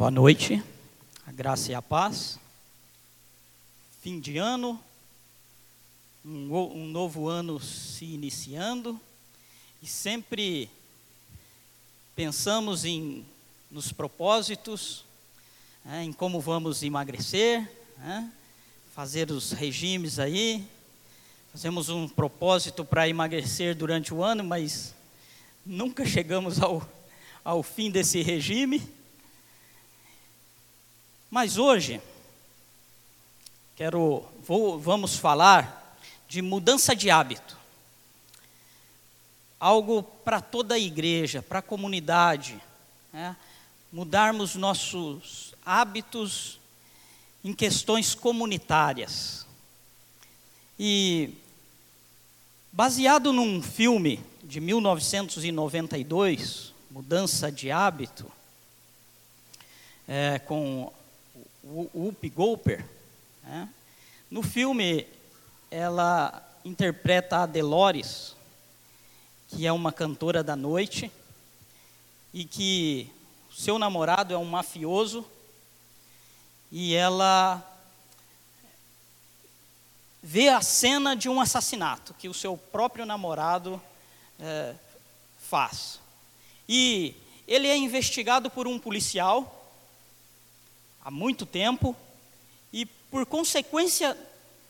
Boa noite, a graça e a paz. Fim de ano, um, novo ano se iniciando e sempre pensamos em nos propósitos, né, em como vamos emagrecer, né, fazer os regimes aí. Fazemos um propósito para emagrecer durante o ano, mas nunca chegamos ao, ao fim desse regime. Mas hoje, quero, vou, vamos falar de mudança de hábito. Algo para toda a igreja, para a comunidade. Né? Mudarmos nossos hábitos em questões comunitárias. E, baseado num filme de 1992, Mudança de Hábito, é, com Whoopi Goldberg, né? no filme ela interpreta a Delores, que é uma cantora da noite, e que seu namorado é um mafioso, e ela vê a cena de um assassinato que o seu próprio namorado é, faz. E ele é investigado por um policial há muito tempo, e por consequência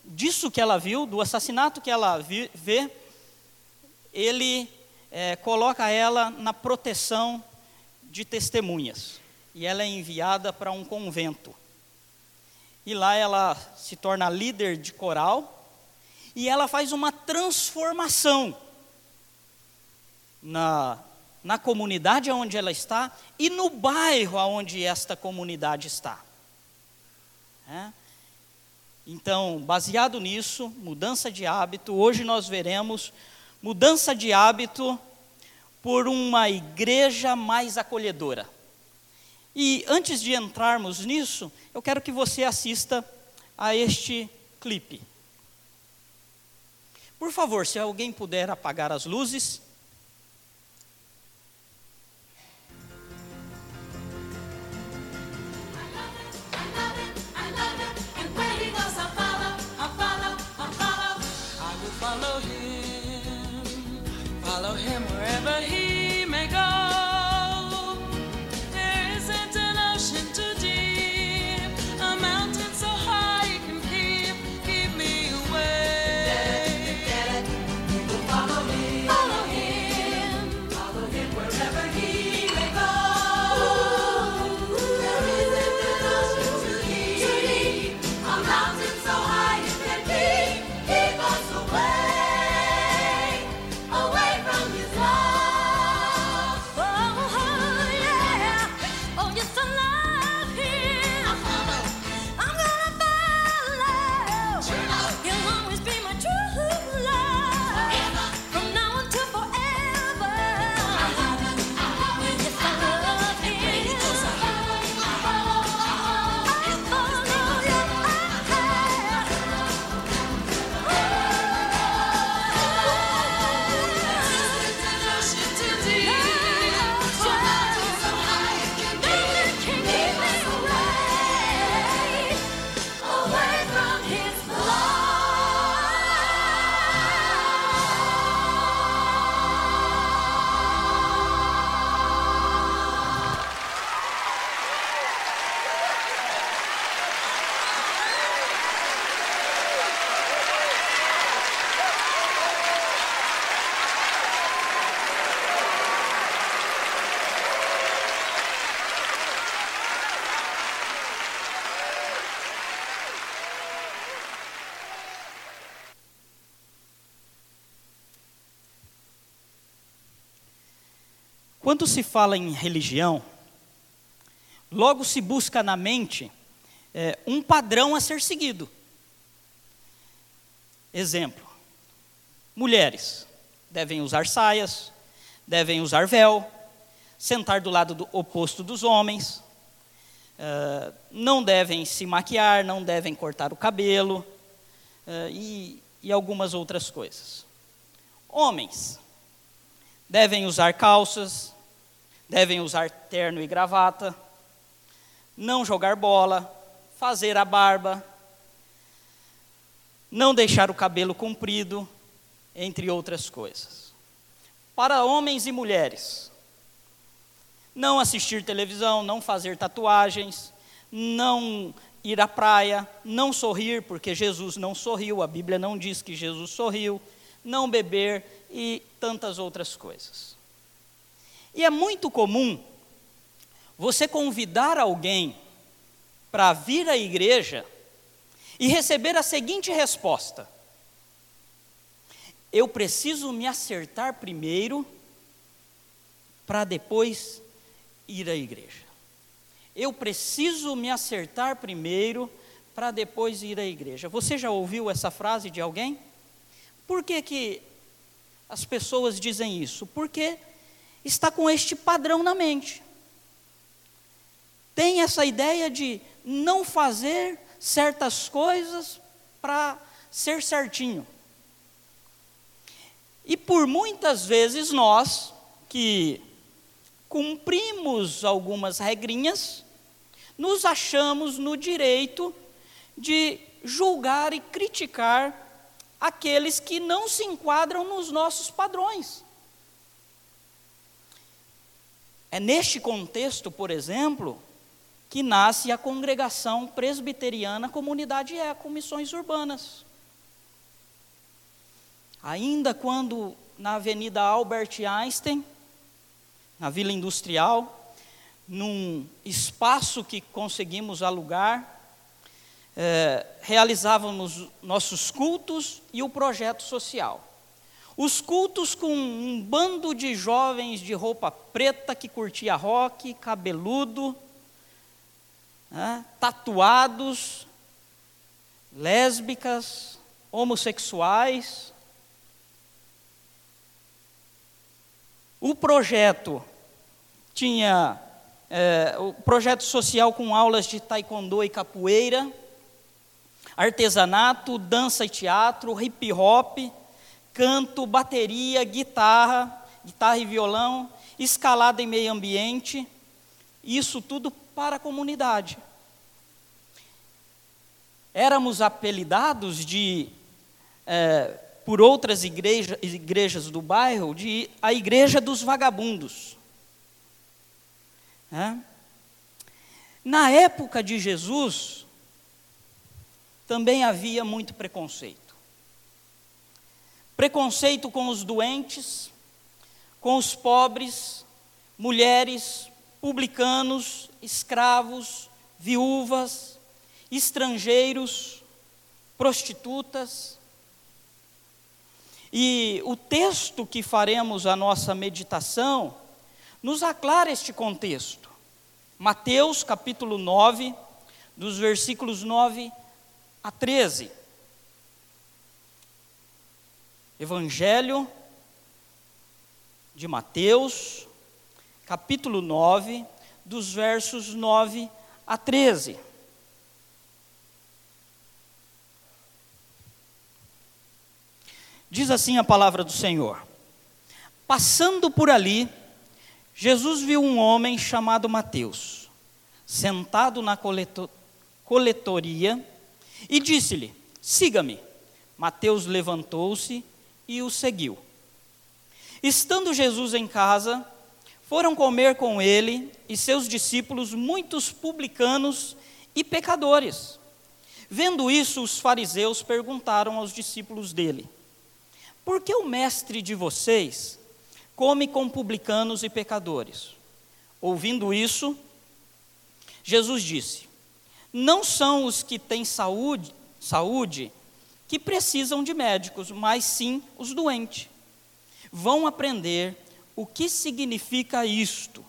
disso que ela viu, do assassinato que ela vi, vê, ele é, coloca ela na proteção de testemunhas. E ela é enviada para um convento. E lá ela se torna líder de coral e ela faz uma transformação na na comunidade onde ela está e no bairro onde esta comunidade está. É? Então, baseado nisso, mudança de hábito, hoje nós veremos mudança de hábito por uma igreja mais acolhedora. E antes de entrarmos nisso, eu quero que você assista a este clipe. Por favor, se alguém puder apagar as luzes. Follow him wherever he Quando se fala em religião, logo se busca na mente é, um padrão a ser seguido. Exemplo: mulheres devem usar saias, devem usar véu, sentar do lado do oposto dos homens, uh, não devem se maquiar, não devem cortar o cabelo uh, e, e algumas outras coisas. Homens devem usar calças, devem usar terno e gravata, não jogar bola, fazer a barba, não deixar o cabelo comprido, entre outras coisas. Para homens e mulheres, não assistir televisão, não fazer tatuagens, não ir à praia, não sorrir, porque Jesus não sorriu, a Bíblia não diz que Jesus sorriu, não beber e tantas outras coisas. E é muito comum você convidar alguém para vir à igreja e receber a seguinte resposta: Eu preciso me acertar primeiro, para depois ir à igreja. Eu preciso me acertar primeiro, para depois ir à igreja. Você já ouviu essa frase de alguém? Por que, que as pessoas dizem isso? Porque está com este padrão na mente. Tem essa ideia de não fazer certas coisas para ser certinho. E por muitas vezes nós, que cumprimos algumas regrinhas, nos achamos no direito de julgar e criticar aqueles que não se enquadram nos nossos padrões. É neste contexto, por exemplo, que nasce a congregação presbiteriana Comunidade Eco Missões Urbanas. Ainda quando na Avenida Albert Einstein, na Vila Industrial, num espaço que conseguimos alugar, é, realizávamos nossos cultos e o projeto social. Os cultos com um bando de jovens de roupa preta que curtia rock, cabeludo, né, tatuados, lésbicas, homossexuais. O projeto tinha é, o projeto social com aulas de taekwondo e capoeira, artesanato, dança e teatro, hip hop, canto, bateria, guitarra, guitarra e violão, escalada em meio ambiente, isso tudo para a comunidade. Éramos apelidados de, é, por outras igreja, igrejas do bairro, de a igreja dos vagabundos. É? Na época de Jesus, também havia muito preconceito. Preconceito com os doentes, com os pobres, mulheres, publicanos, escravos, viúvas, estrangeiros, prostitutas. E o texto que faremos a nossa meditação nos aclara este contexto. Mateus capítulo 9, dos versículos 9 a 13. Evangelho de Mateus, capítulo 9, dos versos 9 a 13. Diz assim a palavra do Senhor: Passando por ali, Jesus viu um homem chamado Mateus, sentado na coleto coletoria, e disse-lhe: Siga-me. Mateus levantou-se e o seguiu. Estando Jesus em casa, foram comer com ele e seus discípulos muitos publicanos e pecadores. Vendo isso, os fariseus perguntaram aos discípulos dele: Por que o mestre de vocês come com publicanos e pecadores? Ouvindo isso, Jesus disse: Não são os que têm saúde, saúde que precisam de médicos, mas sim os doentes. Vão aprender o que significa isto?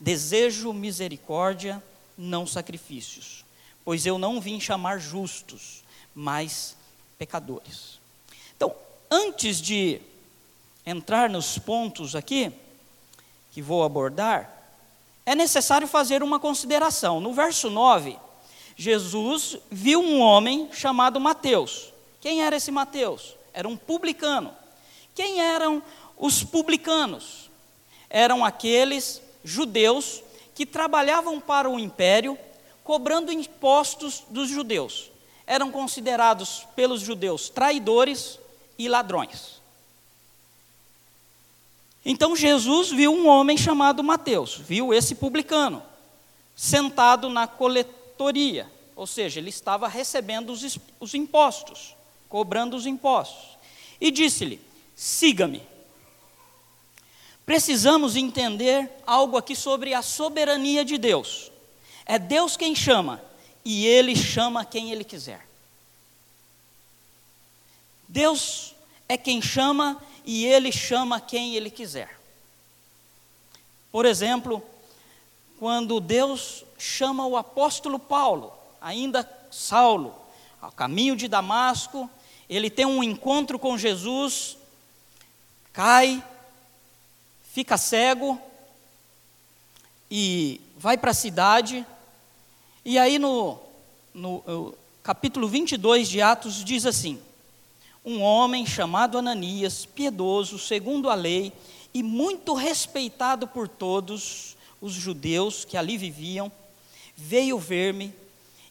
Desejo misericórdia, não sacrifícios, pois eu não vim chamar justos, mas pecadores. Então, antes de entrar nos pontos aqui, que vou abordar, é necessário fazer uma consideração. No verso 9, Jesus viu um homem chamado Mateus. Quem era esse Mateus? Era um publicano. Quem eram os publicanos? eram aqueles judeus que trabalhavam para o império cobrando impostos dos judeus. Eram considerados pelos judeus traidores e ladrões. Então Jesus viu um homem chamado Mateus, viu esse publicano, sentado na coletoria, ou seja, ele estava recebendo os, os impostos, cobrando os impostos, e disse-lhe: siga-me. Precisamos entender algo aqui sobre a soberania de Deus. É Deus quem chama, e Ele chama quem Ele quiser. Deus é quem chama e Ele chama quem Ele quiser. Por exemplo, quando Deus chama o apóstolo Paulo, ainda Saulo, ao caminho de Damasco, ele tem um encontro com Jesus, cai, fica cego e vai para a cidade. E aí no, no, capítulo 22 de Atos diz assim: Um homem chamado Ananias, piedoso, segundo a lei, e muito respeitado por todos os judeus que ali viviam, veio ver-me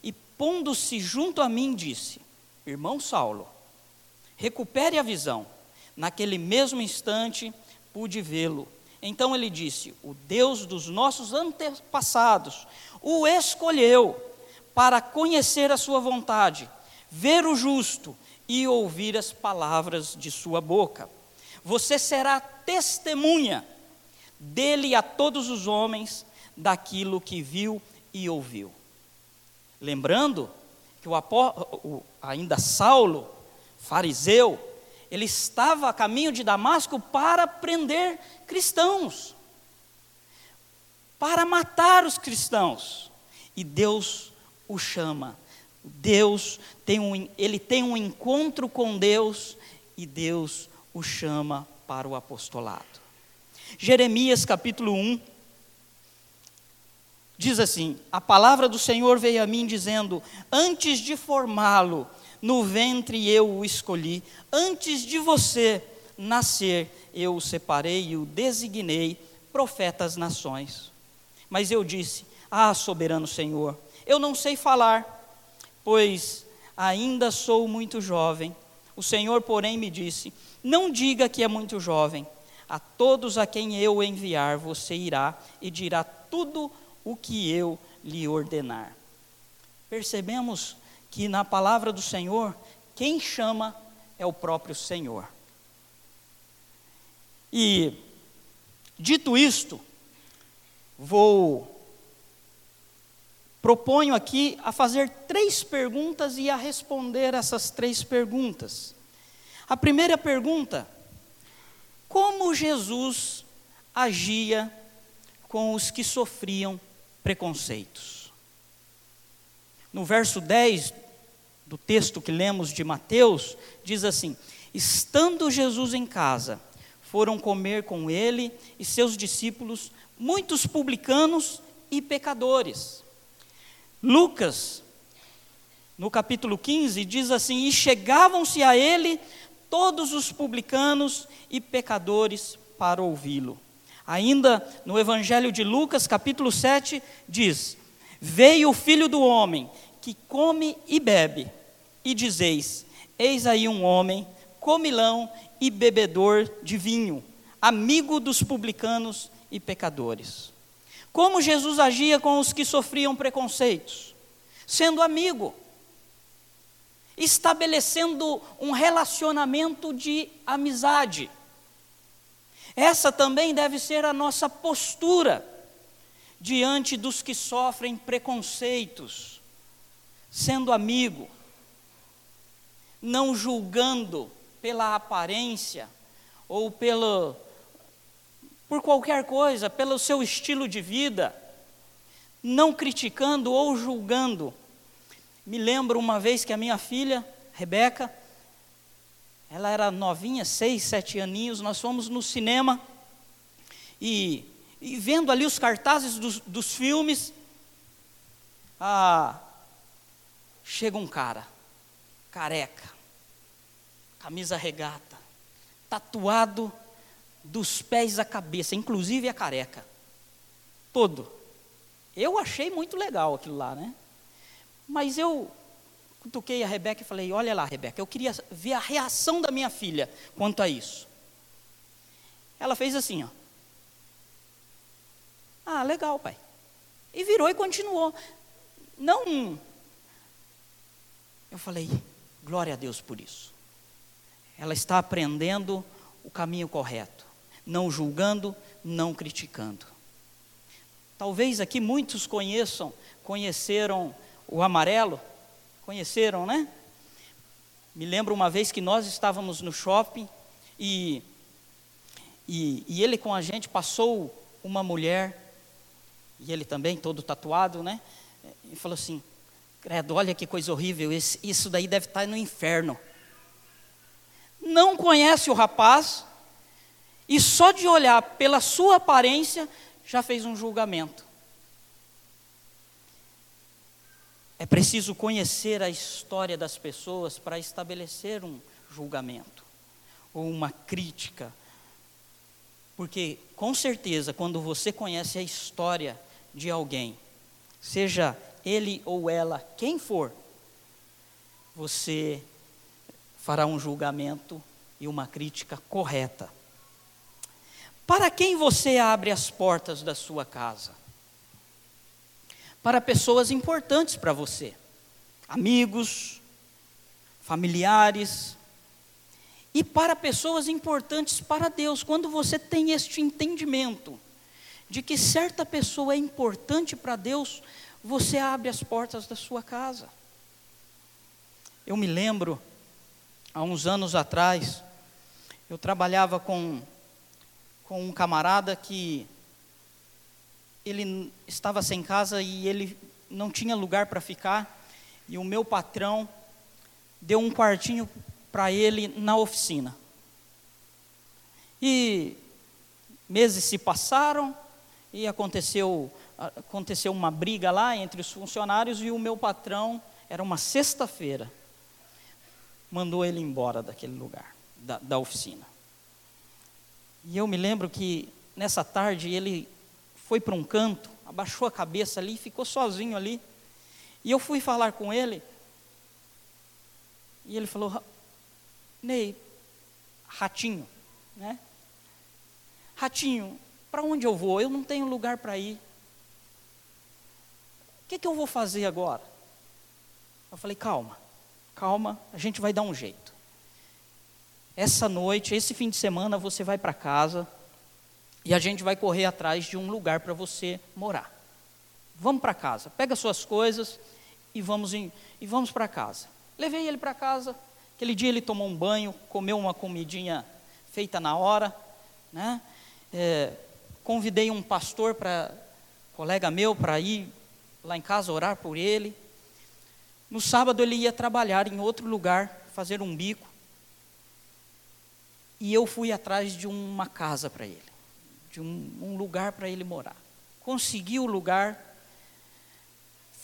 e, pondo-se junto a mim, disse: Irmão Saulo, recupere a visão. Naquele mesmo instante pude vê-lo. Então ele disse: O Deus dos nossos antepassados o escolheu para conhecer a sua vontade, ver o justo e ouvir as palavras de sua boca. Você será testemunha dele a todos os homens daquilo que viu e ouviu. Lembrando que o, ainda Saulo, fariseu, ele estava a caminho de Damasco para prender cristãos, para matar os cristãos. E Deus o chama. Deus tem um, ele tem um encontro com Deus e Deus o chama para o apostolado. Jeremias capítulo 1 diz assim: A palavra do Senhor veio a mim dizendo: Antes de formá-lo no ventre eu o escolhi, antes de você nascer eu o separei e o designei profeta às nações. Mas eu disse: Ah, soberano Senhor, eu não sei falar, pois ainda sou muito jovem. O Senhor, porém, me disse: Não diga que é muito jovem. A todos a quem eu enviar, você irá e dirá tudo o que eu lhe ordenar. Percebemos que na palavra do Senhor, quem chama é o próprio Senhor. E, dito isto, vou proponho aqui a fazer três perguntas e a responder essas três perguntas. A primeira pergunta: como Jesus agia com os que sofriam preconceitos? No verso 10 do texto que lemos de Mateus, diz assim: Estando Jesus em casa, foram comer com ele e seus discípulos muitos publicanos e pecadores Lucas, no capítulo 15, diz assim: E chegavam-se a ele todos os publicanos e pecadores para ouvi-lo. Ainda no Evangelho de Lucas, capítulo 7, diz: Veio o filho do homem, que come e bebe, e dizeis: Eis aí um homem, comilão e bebedor de vinho, amigo dos publicanos e pecadores. Como Jesus agia com os que sofriam preconceitos? Sendo amigo, estabelecendo um relacionamento de amizade. Essa também deve ser a nossa postura diante dos que sofrem preconceitos, sendo amigo, não julgando pela aparência ou pelo por qualquer coisa, pelo seu estilo de vida, não criticando ou julgando. Me lembro uma vez que a minha filha, Rebeca, ela era novinha, seis, sete aninhos, nós fomos no cinema e, e vendo ali os cartazes dos, dos filmes, ah, chega um cara, careca, camisa regata, tatuado dos pés à cabeça, inclusive a careca. Todo. Eu achei muito legal aquilo lá, né? Mas eu cutuquei a Rebeca e falei: Olha lá, Rebeca, eu queria ver a reação da minha filha quanto a isso. Ela fez assim, ó. Ah, legal, pai. E virou e continuou. Não. Eu falei: Glória a Deus por isso. Ela está aprendendo o caminho correto, não julgando, não criticando. Talvez aqui muitos conheçam, conheceram o amarelo, conheceram, né? Me lembro uma vez que nós estávamos no shopping e, e, e ele com a gente passou uma mulher, e ele também, todo tatuado, né? E falou assim: Credo, olha que coisa horrível, esse, isso daí deve estar no inferno. Não conhece o rapaz, e só de olhar pela sua aparência já fez um julgamento. É preciso conhecer a história das pessoas para estabelecer um julgamento ou uma crítica. Porque, com certeza, quando você conhece a história de alguém, seja ele ou ela, quem for, você fará um julgamento e uma crítica correta. Para quem você abre as portas da sua casa? Para pessoas importantes para você, amigos, familiares, e para pessoas importantes para Deus. Quando você tem este entendimento de que certa pessoa é importante para Deus, você abre as portas da sua casa. Eu me lembro, há uns anos atrás, eu trabalhava com, com um camarada que ele estava sem casa e ele não tinha lugar para ficar, e o meu patrão deu um quartinho para ele na oficina. E meses se passaram e aconteceu aconteceu uma briga lá entre os funcionários e o meu patrão, era uma sexta-feira, mandou ele embora daquele lugar, da, da oficina. E eu me lembro que nessa tarde ele foi para um canto, abaixou a cabeça ali, ficou sozinho ali. E eu fui falar com ele, e ele falou: Ney, ratinho, né? Ratinho, para onde eu vou? Eu não tenho lugar para ir que, que eu vou fazer agora? Eu falei, calma, calma, a gente vai dar um jeito. Essa noite, esse fim de semana, você vai para casa e a gente vai correr atrás de um lugar para você morar. Vamos para casa, pega suas coisas e vamos, e vamos para casa. Levei ele para casa, aquele dia ele tomou um banho, comeu uma comidinha feita na hora, né? É, convidei um pastor para colega meu para ir lá em casa orar por ele. No sábado ele ia trabalhar em outro lugar, fazer um bico. E eu fui atrás de uma casa para ele, de um, um lugar para ele morar. Consegui o lugar,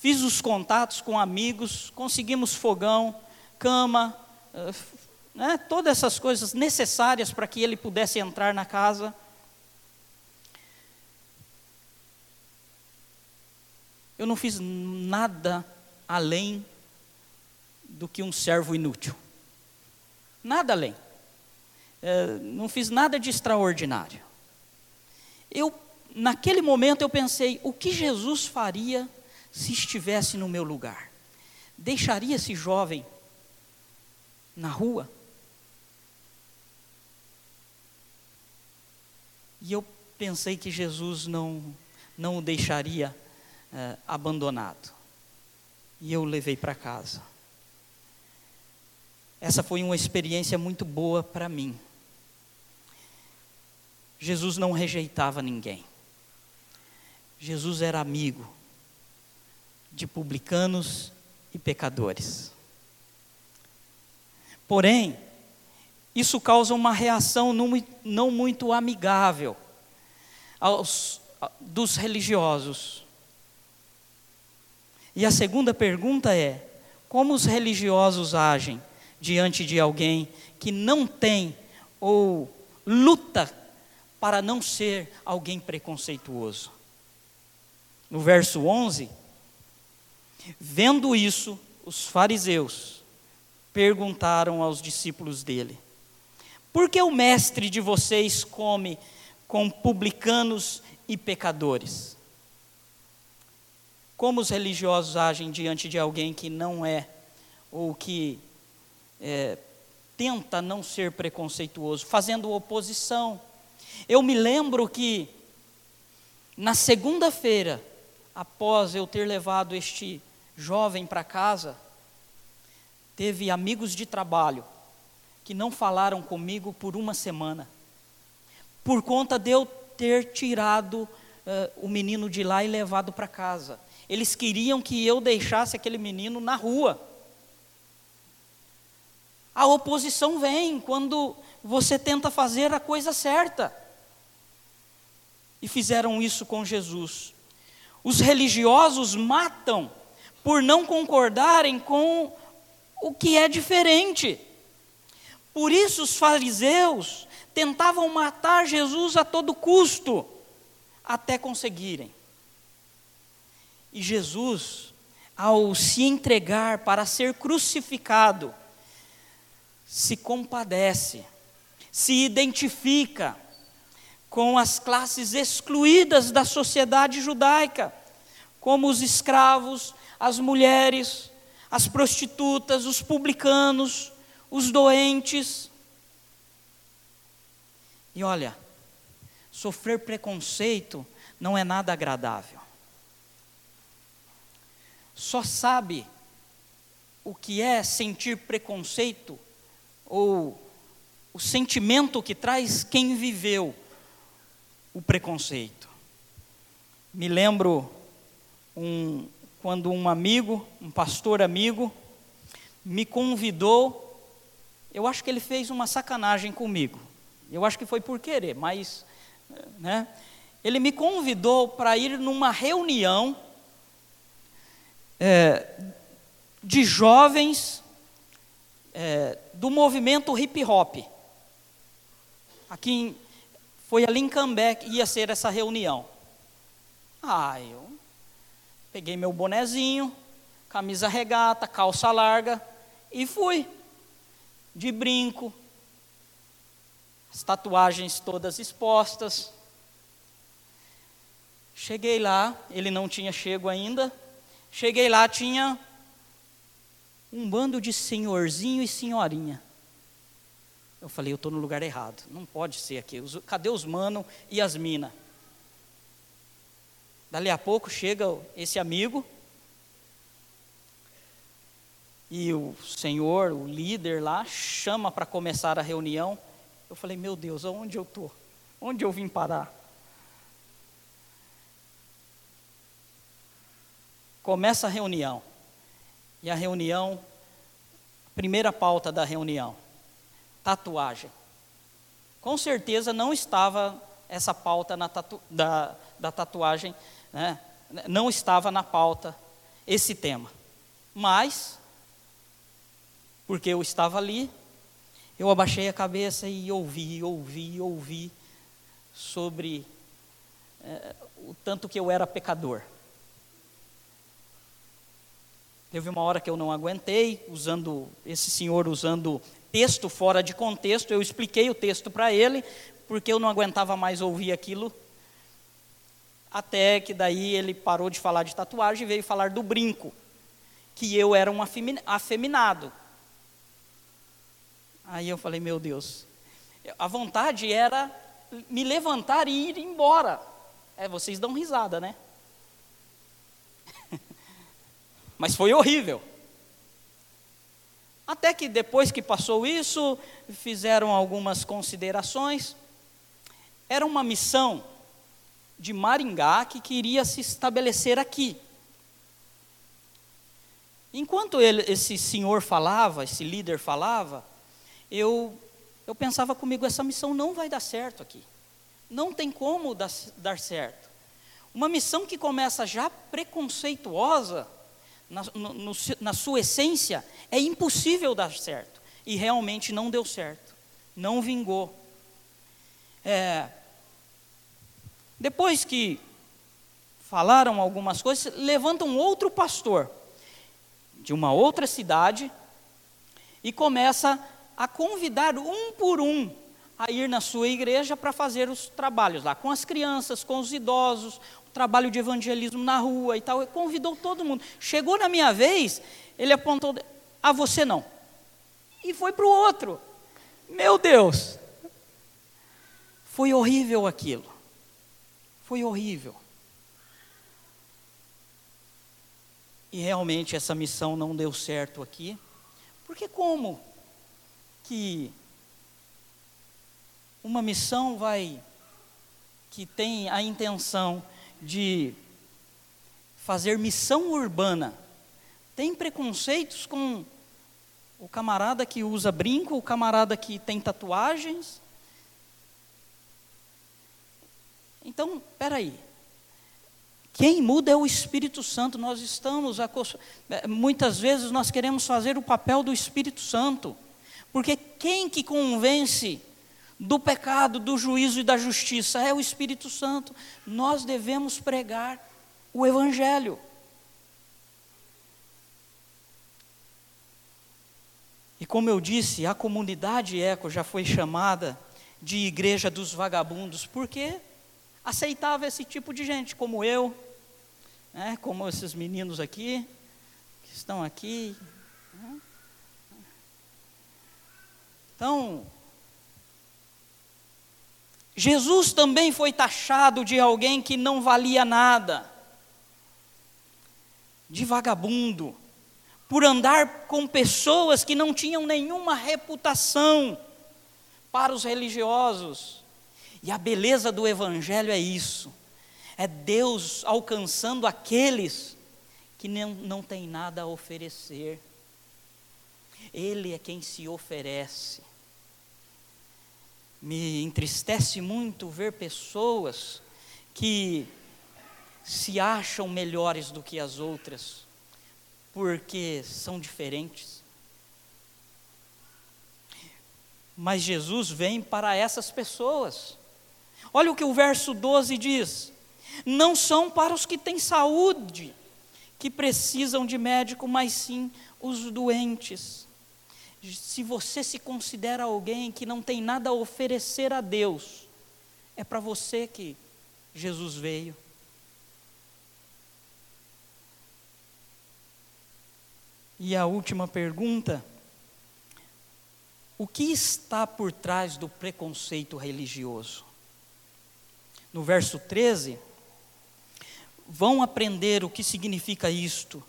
fiz os contatos com amigos, conseguimos fogão, cama, eh, né, todas essas coisas necessárias para que ele pudesse entrar na casa. Eu não fiz nada além do que um servo inútil. Nada além. É, não fiz nada de extraordinário. Eu, naquele momento, eu pensei: o que Jesus faria se estivesse no meu lugar? Deixaria esse jovem na rua? E eu pensei que Jesus não, não o deixaria é, abandonado. E eu o levei para casa. Essa foi uma experiência muito boa para mim. Jesus não rejeitava ninguém. Jesus era amigo de publicanos e pecadores. Porém, isso causa uma reação não muito amigável aos, dos religiosos. E a segunda pergunta é: como os religiosos agem diante de alguém que não tem ou luta para não ser alguém preconceituoso? No verso 11, Vendo isso, os fariseus perguntaram aos discípulos dele: Por que o mestre de vocês come com publicanos e pecadores? Como os religiosos agem diante de alguém que não é, ou que é, tenta não ser preconceituoso, fazendo oposição. Eu me lembro que, na segunda-feira, após eu ter levado este jovem para casa, teve amigos de trabalho que não falaram comigo por uma semana, por conta de eu ter tirado uh, o menino de lá e levado para casa. Eles queriam que eu deixasse aquele menino na rua. A oposição vem quando você tenta fazer a coisa certa. E fizeram isso com Jesus. Os religiosos matam por não concordarem com o que é diferente. Por isso os fariseus tentavam matar Jesus a todo custo, até conseguirem. E Jesus, ao se entregar para ser crucificado, se compadece, se identifica com as classes excluídas da sociedade judaica, como os escravos, as mulheres, as prostitutas, os publicanos, os doentes. E olha, sofrer preconceito não é nada agradável. Só sabe o que é sentir preconceito ou o sentimento que traz quem viveu o preconceito. Me lembro um, quando um amigo, um pastor amigo, me convidou, eu acho que ele fez uma sacanagem comigo. Eu acho que foi por querer, mas né, ele me convidou para ir numa reunião é, de jovens é, do movimento hip hop. Aqui em, foi ali em Cambé que ia ser essa reunião. Ah, eu peguei meu bonezinho, camisa regata, calça larga e fui. De brinco, as tatuagens todas expostas. Cheguei lá, ele não tinha chego ainda. Cheguei lá, tinha um bando de senhorzinho e senhorinha. Eu falei, eu estou no lugar errado, não pode ser aqui. Cadê os mano e as mina? Dali a pouco chega esse amigo e o senhor, o líder lá, chama para começar a reunião. Eu falei, meu Deus, aonde eu estou? Onde eu vim parar? Começa a reunião. E a reunião, primeira pauta da reunião, tatuagem. Com certeza não estava essa pauta tatu, da, da tatuagem, né? não estava na pauta esse tema. Mas, porque eu estava ali, eu abaixei a cabeça e ouvi, ouvi, ouvi sobre é, o tanto que eu era pecador. Teve uma hora que eu não aguentei, usando esse senhor usando texto fora de contexto, eu expliquei o texto para ele, porque eu não aguentava mais ouvir aquilo. Até que daí ele parou de falar de tatuagem e veio falar do brinco, que eu era um afeminado. Aí eu falei, meu Deus, a vontade era me levantar e ir embora. É, vocês dão risada, né? Mas foi horrível. Até que depois que passou isso, fizeram algumas considerações. Era uma missão de Maringá que queria se estabelecer aqui. Enquanto ele, esse senhor falava, esse líder falava, eu, eu pensava comigo: essa missão não vai dar certo aqui. Não tem como dar, dar certo. Uma missão que começa já preconceituosa, na, no, na sua essência, é impossível dar certo. E realmente não deu certo, não vingou. É, depois que falaram algumas coisas, levanta um outro pastor, de uma outra cidade e começa a convidar um por um a ir na sua igreja para fazer os trabalhos lá, com as crianças, com os idosos, trabalho de evangelismo na rua e tal. Ele convidou todo mundo. Chegou na minha vez, ele apontou, a ah, você não. E foi para o outro. Meu Deus! Foi horrível aquilo. Foi horrível. E realmente essa missão não deu certo aqui. Porque como que uma missão vai que tem a intenção de fazer missão urbana tem preconceitos com o camarada que usa brinco, o camarada que tem tatuagens. Então, peraí. Quem muda é o Espírito Santo. Nós estamos, muitas vezes nós queremos fazer o papel do Espírito Santo. Porque quem que convence do pecado, do juízo e da justiça é o Espírito Santo. Nós devemos pregar o Evangelho. E como eu disse, a comunidade Eco já foi chamada de igreja dos vagabundos, porque aceitava esse tipo de gente, como eu, né, como esses meninos aqui, que estão aqui. Né. Então, Jesus também foi taxado de alguém que não valia nada, de vagabundo, por andar com pessoas que não tinham nenhuma reputação para os religiosos. E a beleza do Evangelho é isso: é Deus alcançando aqueles que não, não têm nada a oferecer. Ele é quem se oferece me entristece muito ver pessoas que se acham melhores do que as outras, porque são diferentes. Mas Jesus vem para essas pessoas. Olha o que o verso 12 diz: Não são para os que têm saúde que precisam de médico, mas sim os doentes se você se considera alguém que não tem nada a oferecer a Deus, é para você que Jesus veio. E a última pergunta: o que está por trás do preconceito religioso? No verso 13, vão aprender o que significa isto.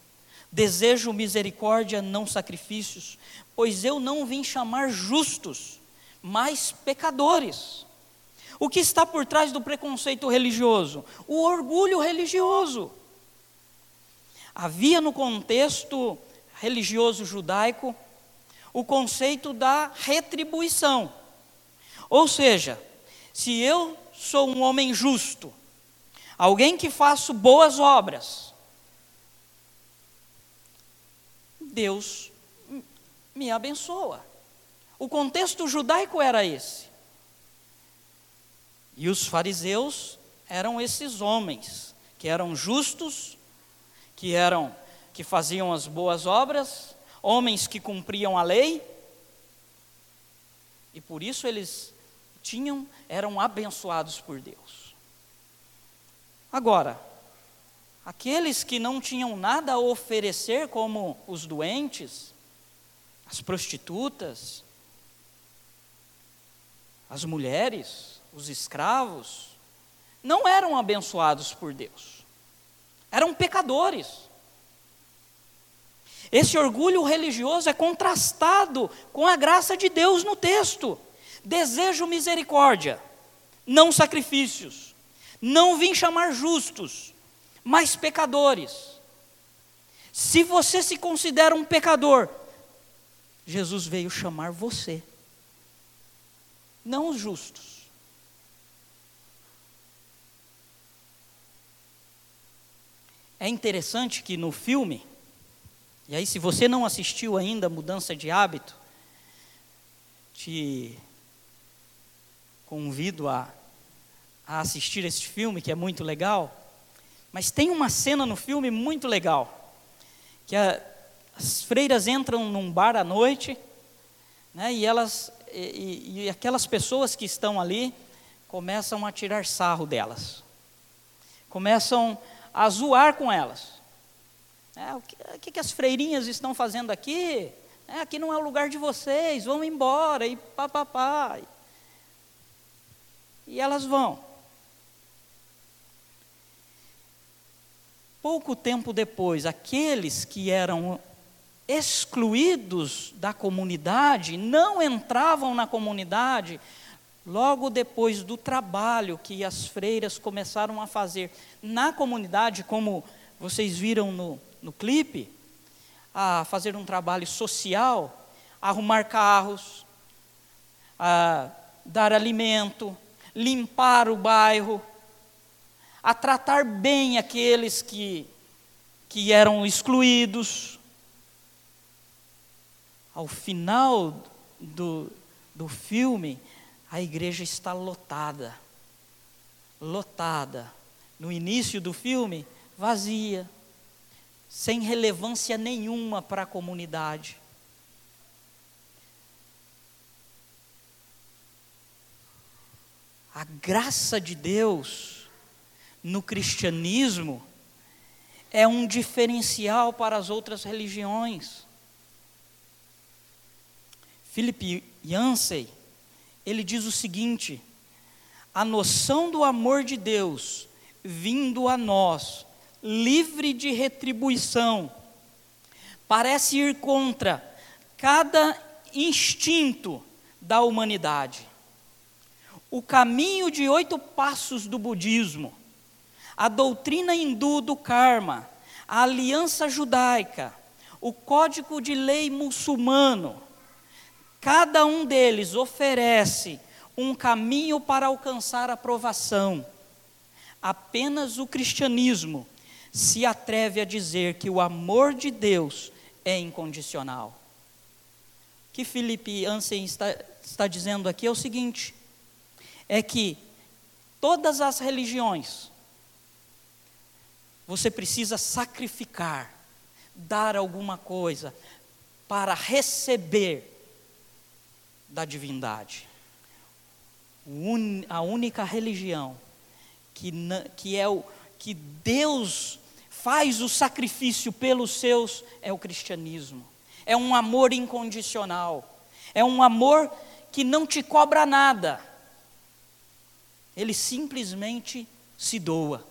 Desejo misericórdia, não sacrifícios, pois eu não vim chamar justos, mas pecadores. O que está por trás do preconceito religioso? O orgulho religioso. Havia no contexto religioso judaico o conceito da retribuição. Ou seja, se eu sou um homem justo, alguém que faço boas obras, Deus me abençoa. O contexto judaico era esse. E os fariseus eram esses homens que eram justos, que eram que faziam as boas obras, homens que cumpriam a lei. E por isso eles tinham eram abençoados por Deus. Agora, aqueles que não tinham nada a oferecer como os doentes, as prostitutas, as mulheres, os escravos, não eram abençoados por Deus, eram pecadores. Esse orgulho religioso é contrastado com a graça de Deus no texto. Desejo misericórdia, não sacrifícios. Não vim chamar justos, mas pecadores. Se você se considera um pecador, Jesus veio chamar você, não os justos. É interessante que no filme, e aí se você não assistiu ainda Mudança de Hábito, te convido a, a assistir este filme, que é muito legal. Mas tem uma cena no filme muito legal, que a, as freiras entram num bar à noite, né, e elas e, e aquelas pessoas que estão ali começam a tirar sarro delas, começam a zoar com elas. É, o, que, o, que, as freirinhas estão fazendo aqui? É, aqui não é o lugar de vocês, vão embora e papapá. E elas vão. Pouco tempo depois, aqueles que eram excluídos da comunidade, não entravam na comunidade, logo depois do trabalho que as freiras começaram a fazer na comunidade, como vocês viram no, no clipe, a fazer um trabalho social, arrumar carros, a dar alimento, limpar o bairro, a tratar bem aqueles que, que eram excluídos, ao final do, do filme, a igreja está lotada. Lotada. No início do filme, vazia, sem relevância nenhuma para a comunidade. A graça de Deus no cristianismo é um diferencial para as outras religiões. Philip Yancey, ele diz o seguinte: a noção do amor de Deus vindo a nós, livre de retribuição, parece ir contra cada instinto da humanidade. O caminho de oito passos do budismo, a doutrina hindu do karma, a aliança judaica, o código de lei muçulmano, Cada um deles oferece um caminho para alcançar a aprovação. Apenas o cristianismo se atreve a dizer que o amor de Deus é incondicional. O que Felipe Ansem está, está dizendo aqui é o seguinte: é que todas as religiões, você precisa sacrificar, dar alguma coisa para receber da divindade. A única religião que, que é o que Deus faz o sacrifício pelos seus é o cristianismo. É um amor incondicional. É um amor que não te cobra nada. Ele simplesmente se doa.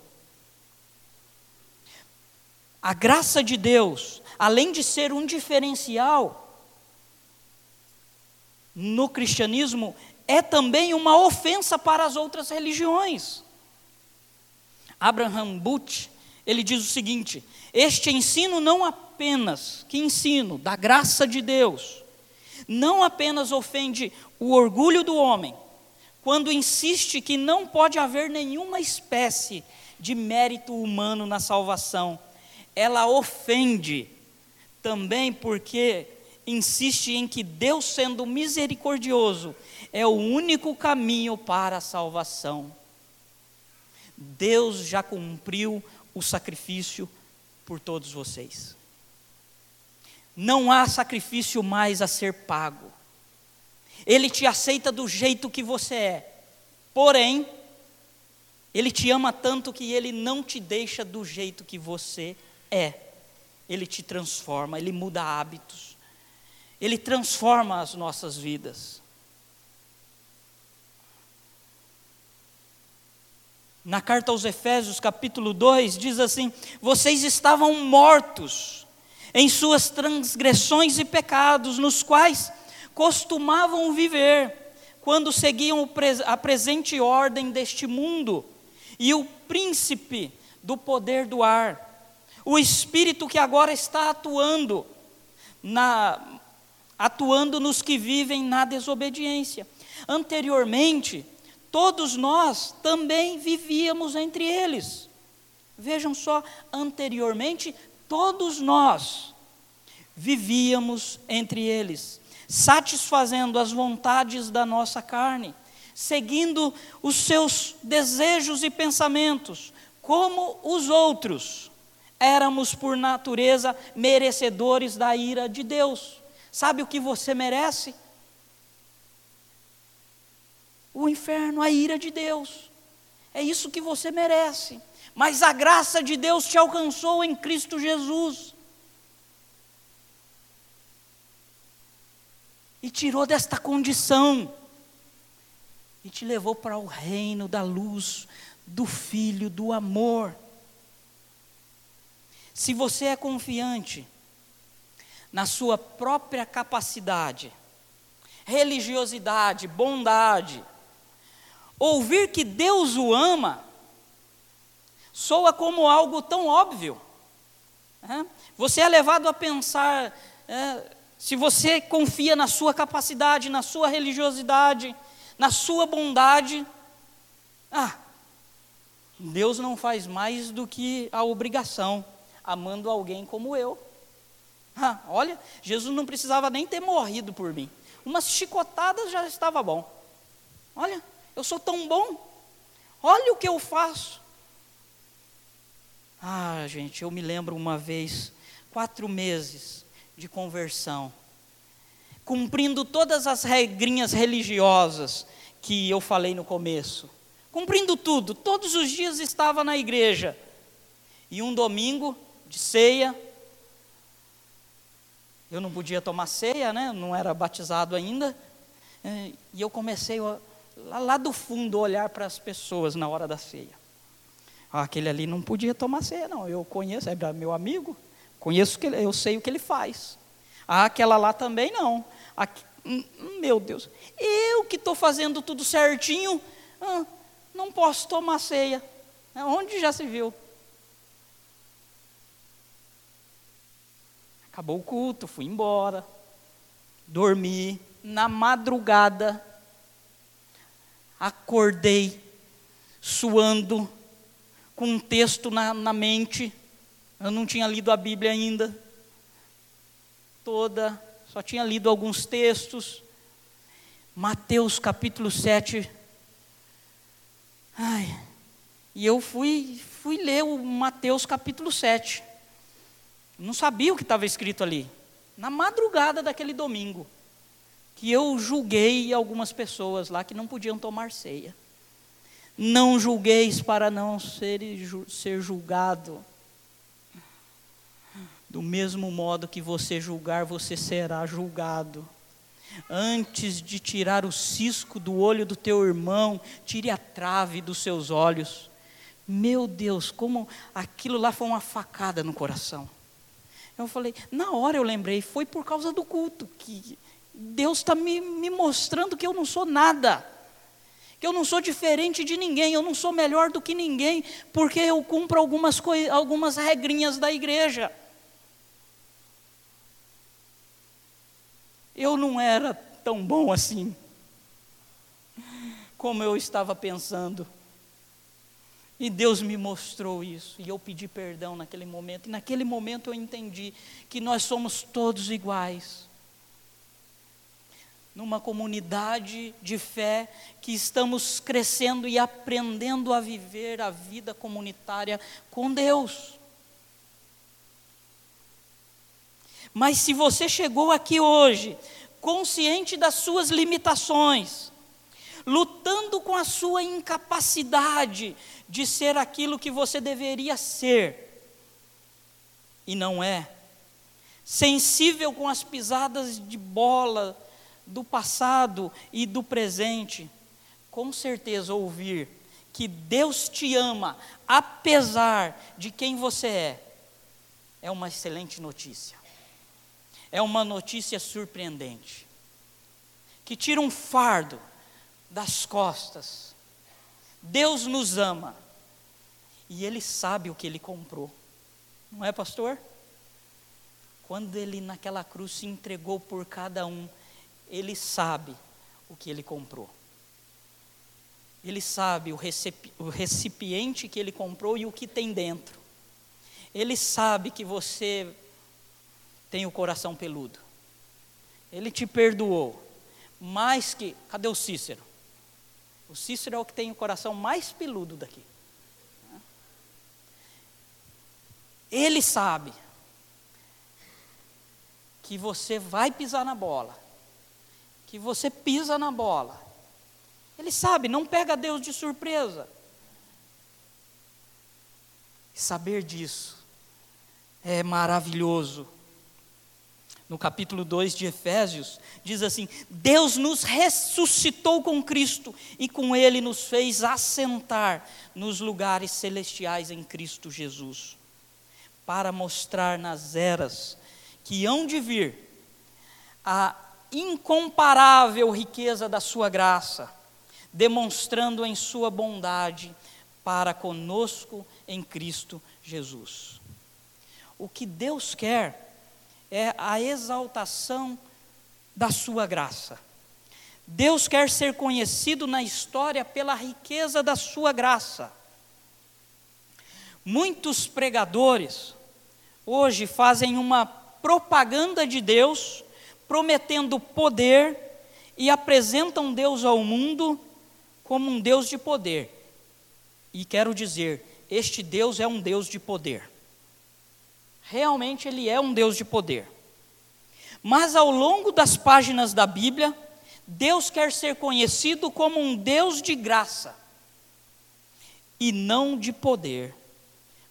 A graça de Deus, além de ser um diferencial, no cristianismo é também uma ofensa para as outras religiões. Abraham Butch, ele diz o seguinte: este ensino não apenas, que ensino da graça de Deus, não apenas ofende o orgulho do homem, quando insiste que não pode haver nenhuma espécie de mérito humano na salvação, ela ofende também porque insiste em que Deus, sendo misericordioso, é o único caminho para a salvação. Deus já cumpriu o sacrifício por todos vocês. Não há sacrifício mais a ser pago. Ele te aceita do jeito que você é. Porém, ele te ama tanto que ele não te deixa do jeito que você é. Ele te transforma, ele muda hábitos. Ele transforma as nossas vidas. Na carta aos Efésios, capítulo 2, diz assim: Vocês estavam mortos em suas transgressões e pecados, nos quais costumavam viver, quando seguiam a presente ordem deste mundo e o príncipe do poder do ar, o espírito que agora está atuando na atuando nos que vivem na desobediência. Anteriormente, todos nós também vivíamos entre eles. Vejam só, anteriormente, todos nós vivíamos entre eles, satisfazendo as vontades da nossa carne, seguindo os seus desejos e pensamentos, como os outros. Éramos por natureza merecedores da ira de Deus. Sabe o que você merece? O inferno, a ira de Deus. É isso que você merece. Mas a graça de Deus te alcançou em Cristo Jesus. E tirou desta condição. E te levou para o reino da luz, do Filho, do amor. Se você é confiante na sua própria capacidade, religiosidade, bondade, ouvir que Deus o ama, soa como algo tão óbvio. Né? Você é levado a pensar, é, se você confia na sua capacidade, na sua religiosidade, na sua bondade, ah, Deus não faz mais do que a obrigação amando alguém como eu. Ah, olha, Jesus não precisava nem ter morrido por mim. Umas chicotadas já estava bom. Olha, eu sou tão bom. Olha o que eu faço. Ah, gente, eu me lembro uma vez, quatro meses de conversão, cumprindo todas as regrinhas religiosas que eu falei no começo, cumprindo tudo, todos os dias estava na igreja. E um domingo de ceia. Eu não podia tomar ceia, né? não era batizado ainda. É, e eu comecei lá, lá do fundo a olhar para as pessoas na hora da ceia. Ah, aquele ali não podia tomar ceia, não. Eu conheço, é meu amigo, conheço que eu sei o que ele faz. Ah, aquela lá também não. Aqui, hum, meu Deus, eu que estou fazendo tudo certinho, ah, não posso tomar ceia. Onde já se viu? Acabou o culto, fui embora, dormi. Na madrugada, acordei, suando, com um texto na, na mente. Eu não tinha lido a Bíblia ainda, toda, só tinha lido alguns textos. Mateus capítulo 7. Ai, e eu fui, fui ler o Mateus capítulo 7. Não sabia o que estava escrito ali. Na madrugada daquele domingo, que eu julguei algumas pessoas lá que não podiam tomar ceia. Não julgueis para não ser, ser julgado. Do mesmo modo que você julgar, você será julgado. Antes de tirar o cisco do olho do teu irmão, tire a trave dos seus olhos. Meu Deus, como aquilo lá foi uma facada no coração. Eu falei, na hora eu lembrei, foi por causa do culto, que Deus está me, me mostrando que eu não sou nada, que eu não sou diferente de ninguém, eu não sou melhor do que ninguém, porque eu cumpro algumas, algumas regrinhas da igreja. Eu não era tão bom assim, como eu estava pensando. E Deus me mostrou isso, e eu pedi perdão naquele momento, e naquele momento eu entendi que nós somos todos iguais. Numa comunidade de fé que estamos crescendo e aprendendo a viver a vida comunitária com Deus. Mas se você chegou aqui hoje, consciente das suas limitações, lutando com a sua incapacidade de ser aquilo que você deveria ser e não é, sensível com as pisadas de bola do passado e do presente, com certeza ouvir que Deus te ama, apesar de quem você é, é uma excelente notícia. É uma notícia surpreendente, que tira um fardo das costas. Deus nos ama e Ele sabe o que Ele comprou, não é, pastor? Quando Ele naquela cruz se entregou por cada um, Ele sabe o que Ele comprou. Ele sabe o recipiente que Ele comprou e o que tem dentro. Ele sabe que você tem o coração peludo. Ele te perdoou. Mais que. Cadê o Cícero? O Cícero é o que tem o coração mais peludo daqui. Ele sabe que você vai pisar na bola, que você pisa na bola. Ele sabe, não pega Deus de surpresa. Saber disso é maravilhoso. No capítulo 2 de Efésios, diz assim: Deus nos ressuscitou com Cristo e com Ele nos fez assentar nos lugares celestiais em Cristo Jesus, para mostrar nas eras que hão de vir a incomparável riqueza da Sua graça, demonstrando em Sua bondade para conosco em Cristo Jesus. O que Deus quer é a exaltação da sua graça. Deus quer ser conhecido na história pela riqueza da sua graça. Muitos pregadores hoje fazem uma propaganda de Deus, prometendo poder e apresentam Deus ao mundo como um Deus de poder. E quero dizer, este Deus é um Deus de poder. Realmente ele é um Deus de poder. Mas ao longo das páginas da Bíblia, Deus quer ser conhecido como um Deus de graça e não de poder.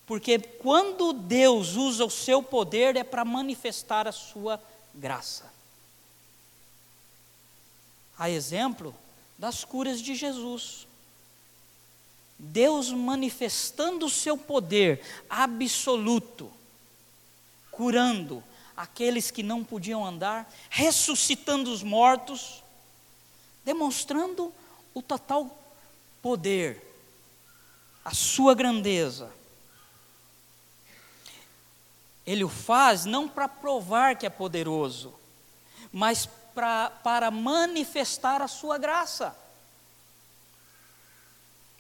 Porque quando Deus usa o seu poder é para manifestar a sua graça. A exemplo das curas de Jesus. Deus manifestando o seu poder absoluto curando aqueles que não podiam andar, ressuscitando os mortos, demonstrando o total poder, a sua grandeza. Ele o faz não para provar que é poderoso, mas pra, para manifestar a sua graça.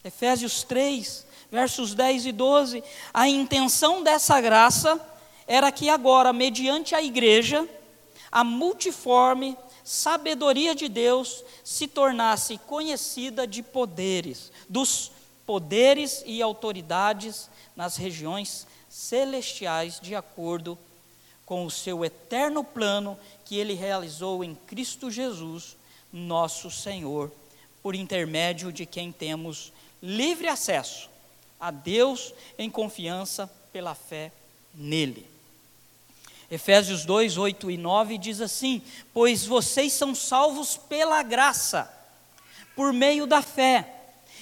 Efésios 3, versos 10 e 12. A intenção dessa graça era que agora, mediante a igreja, a multiforme sabedoria de Deus se tornasse conhecida de poderes, dos poderes e autoridades nas regiões celestiais, de acordo com o seu eterno plano que ele realizou em Cristo Jesus, nosso Senhor, por intermédio de quem temos livre acesso a Deus em confiança pela fé nele. Efésios 2, 8 e 9 diz assim: Pois vocês são salvos pela graça, por meio da fé,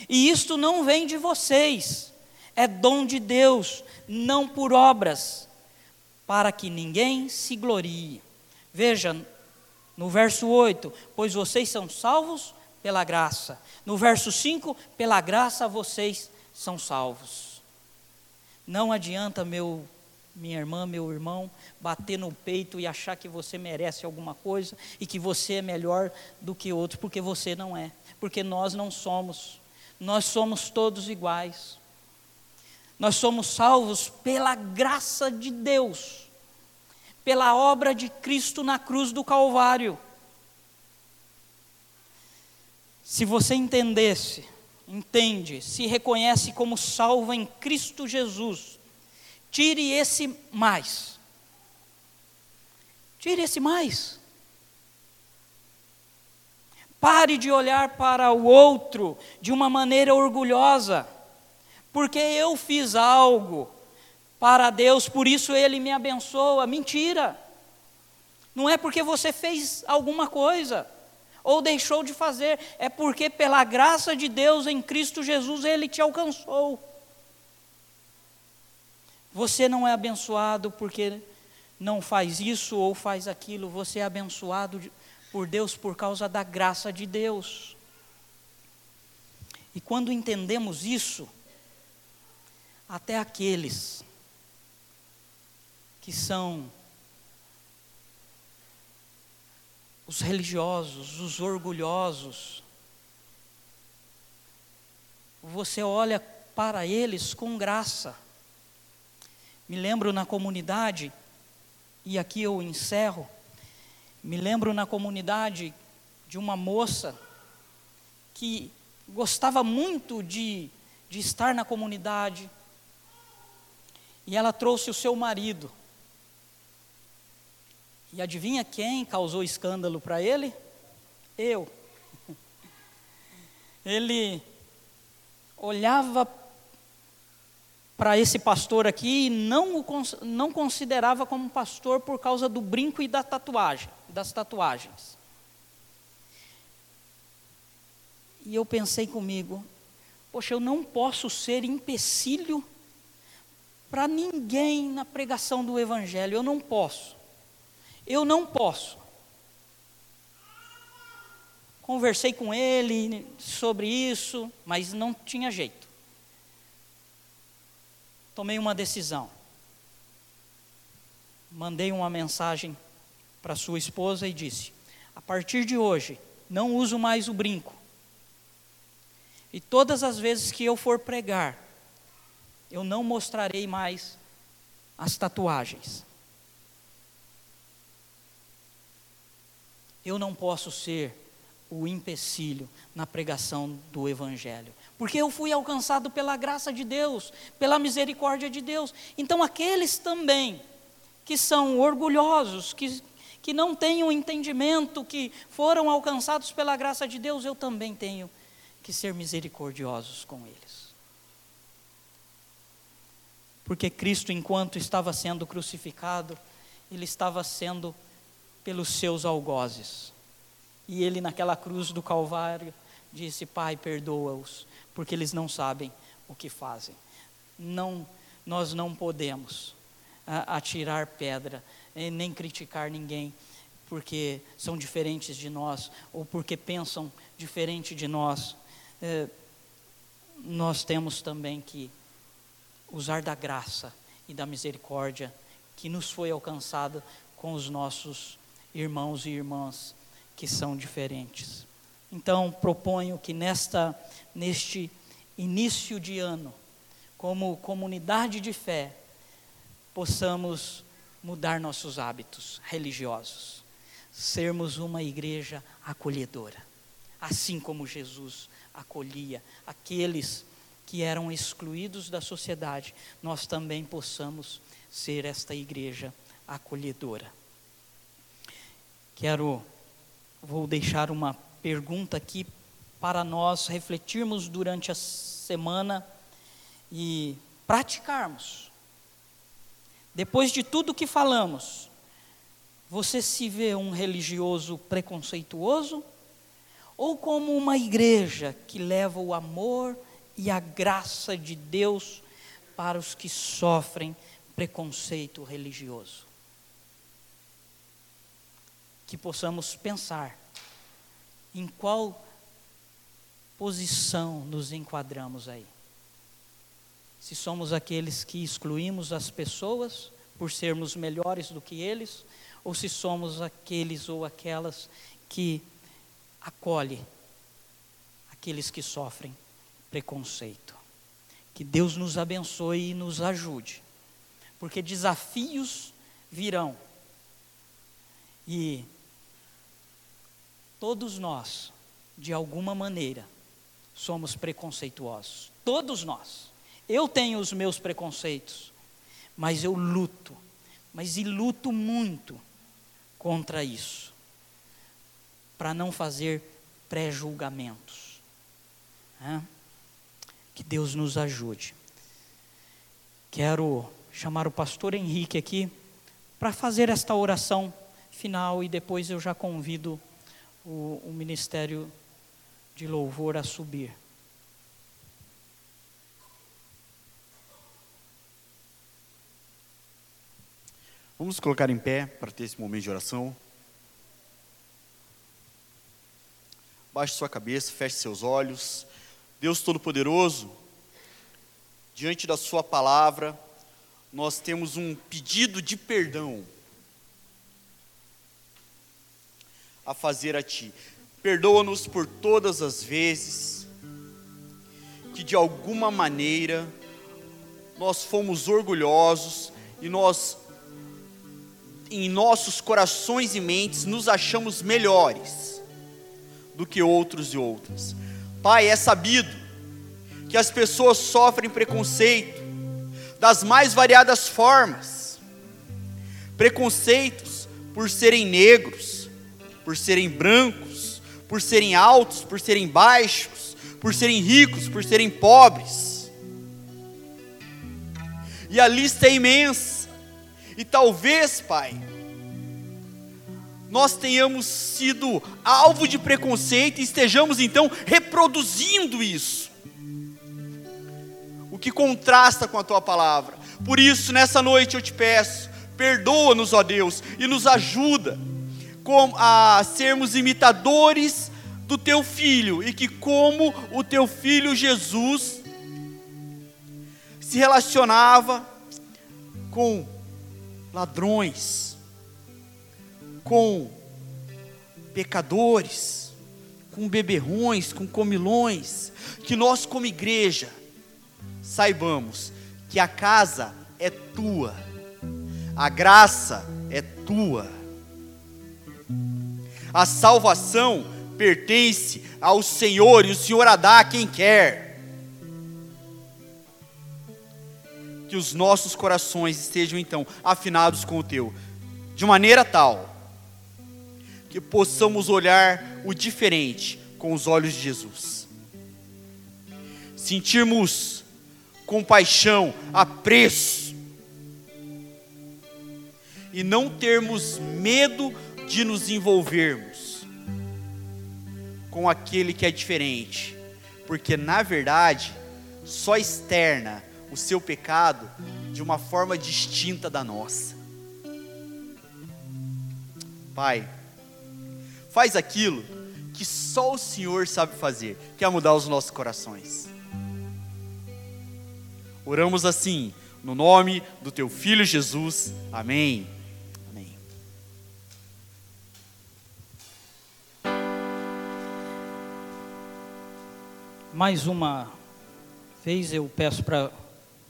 e isto não vem de vocês, é dom de Deus, não por obras, para que ninguém se glorie. Veja, no verso 8: Pois vocês são salvos pela graça. No verso 5: Pela graça vocês são salvos. Não adianta, meu minha irmã, meu irmão, bater no peito e achar que você merece alguma coisa e que você é melhor do que outro, porque você não é, porque nós não somos. Nós somos todos iguais. Nós somos salvos pela graça de Deus, pela obra de Cristo na cruz do Calvário. Se você entendesse, entende, se reconhece como salvo em Cristo Jesus, Tire esse mais. Tire esse mais. Pare de olhar para o outro de uma maneira orgulhosa, porque eu fiz algo para Deus, por isso Ele me abençoa. Mentira. Não é porque você fez alguma coisa ou deixou de fazer, é porque pela graça de Deus em Cristo Jesus Ele te alcançou. Você não é abençoado porque não faz isso ou faz aquilo, você é abençoado por Deus por causa da graça de Deus. E quando entendemos isso, até aqueles que são os religiosos, os orgulhosos, você olha para eles com graça. Me lembro na comunidade, e aqui eu encerro, me lembro na comunidade de uma moça que gostava muito de, de estar na comunidade, E ela trouxe o seu marido. E adivinha quem causou escândalo para ele? Eu. Ele olhava para esse pastor aqui e não o não considerava como pastor por causa do brinco e da tatuagem, das tatuagens. E eu pensei comigo, poxa, eu não posso ser empecilho para ninguém na pregação do evangelho, eu não posso. Eu não posso. Conversei com ele sobre isso, mas não tinha jeito tomei uma decisão. Mandei uma mensagem para sua esposa e disse: a partir de hoje, não uso mais o brinco. E todas as vezes que eu for pregar, eu não mostrarei mais as tatuagens. Eu não posso ser o empecilho na pregação do Evangelho. Porque eu fui alcançado pela graça de Deus, pela misericórdia de Deus. Então, aqueles também que são orgulhosos, que, que não têm o um entendimento, que foram alcançados pela graça de Deus, eu também tenho que ser misericordiosos com eles. Porque Cristo, enquanto estava sendo crucificado, ele estava sendo pelos seus algozes e ele, naquela cruz do Calvário, disse: Pai, perdoa-os, porque eles não sabem o que fazem. Não, nós não podemos atirar pedra, nem criticar ninguém, porque são diferentes de nós, ou porque pensam diferente de nós. É, nós temos também que usar da graça e da misericórdia que nos foi alcançada com os nossos irmãos e irmãs que são diferentes. Então, proponho que nesta neste início de ano, como comunidade de fé, possamos mudar nossos hábitos religiosos, sermos uma igreja acolhedora, assim como Jesus acolhia aqueles que eram excluídos da sociedade, nós também possamos ser esta igreja acolhedora. Quero vou deixar uma pergunta aqui para nós refletirmos durante a semana e praticarmos. Depois de tudo que falamos, você se vê um religioso preconceituoso ou como uma igreja que leva o amor e a graça de Deus para os que sofrem preconceito religioso? que possamos pensar em qual posição nos enquadramos aí. Se somos aqueles que excluímos as pessoas por sermos melhores do que eles, ou se somos aqueles ou aquelas que acolhe aqueles que sofrem preconceito. Que Deus nos abençoe e nos ajude, porque desafios virão. E Todos nós, de alguma maneira, somos preconceituosos. Todos nós. Eu tenho os meus preconceitos, mas eu luto, mas e luto muito contra isso, para não fazer pré-julgamentos. Que Deus nos ajude. Quero chamar o pastor Henrique aqui para fazer esta oração final e depois eu já convido o, o ministério de louvor a subir. Vamos colocar em pé para ter esse momento de oração. Baixe sua cabeça, feche seus olhos. Deus Todo-Poderoso, diante da Sua palavra, nós temos um pedido de perdão a fazer a Ti. Perdoa-nos por todas as vezes que de alguma maneira nós fomos orgulhosos e nós, em nossos corações e mentes, nos achamos melhores do que outros e outras. Pai, é sabido que as pessoas sofrem preconceito, das mais variadas formas. Preconceitos por serem negros, por serem brancos, por serem altos, por serem baixos, por serem ricos, por serem pobres. E a lista é imensa. E talvez, Pai, nós tenhamos sido alvo de preconceito e estejamos então reproduzindo isso. O que contrasta com a tua palavra. Por isso, nessa noite eu te peço, perdoa-nos, ó Deus, e nos ajuda a sermos imitadores do teu filho e que, como o teu filho Jesus se relacionava com ladrões, com pecadores, com beberrões, com comilões, que nós, como igreja, saibamos que a casa é tua, a graça é tua, a salvação pertence ao Senhor e o Senhor a dá a quem quer. Que os nossos corações estejam então afinados com o teu, de maneira tal que possamos olhar o diferente com os olhos de Jesus. Sentirmos compaixão, apreço. E não termos medo de nos envolvermos com aquele que é diferente, porque na verdade só externa o seu pecado de uma forma distinta da nossa. Pai, faz aquilo que só o Senhor sabe fazer, que é mudar os nossos corações. Oramos assim, no nome do teu filho Jesus. Amém. Mais uma vez eu peço para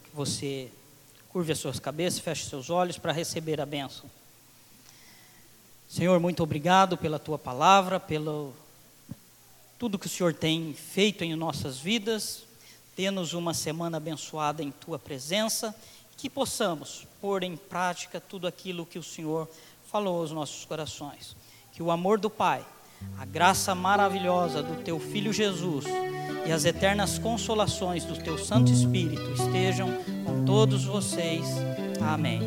que você curve as suas cabeças, feche seus olhos para receber a bênção. Senhor, muito obrigado pela tua palavra, pelo tudo que o Senhor tem feito em nossas vidas. Dê-nos uma semana abençoada em tua presença, que possamos pôr em prática tudo aquilo que o Senhor falou aos nossos corações. Que o amor do Pai, a graça maravilhosa do teu filho Jesus e as eternas consolações do teu Santo Espírito estejam com todos vocês. Amém.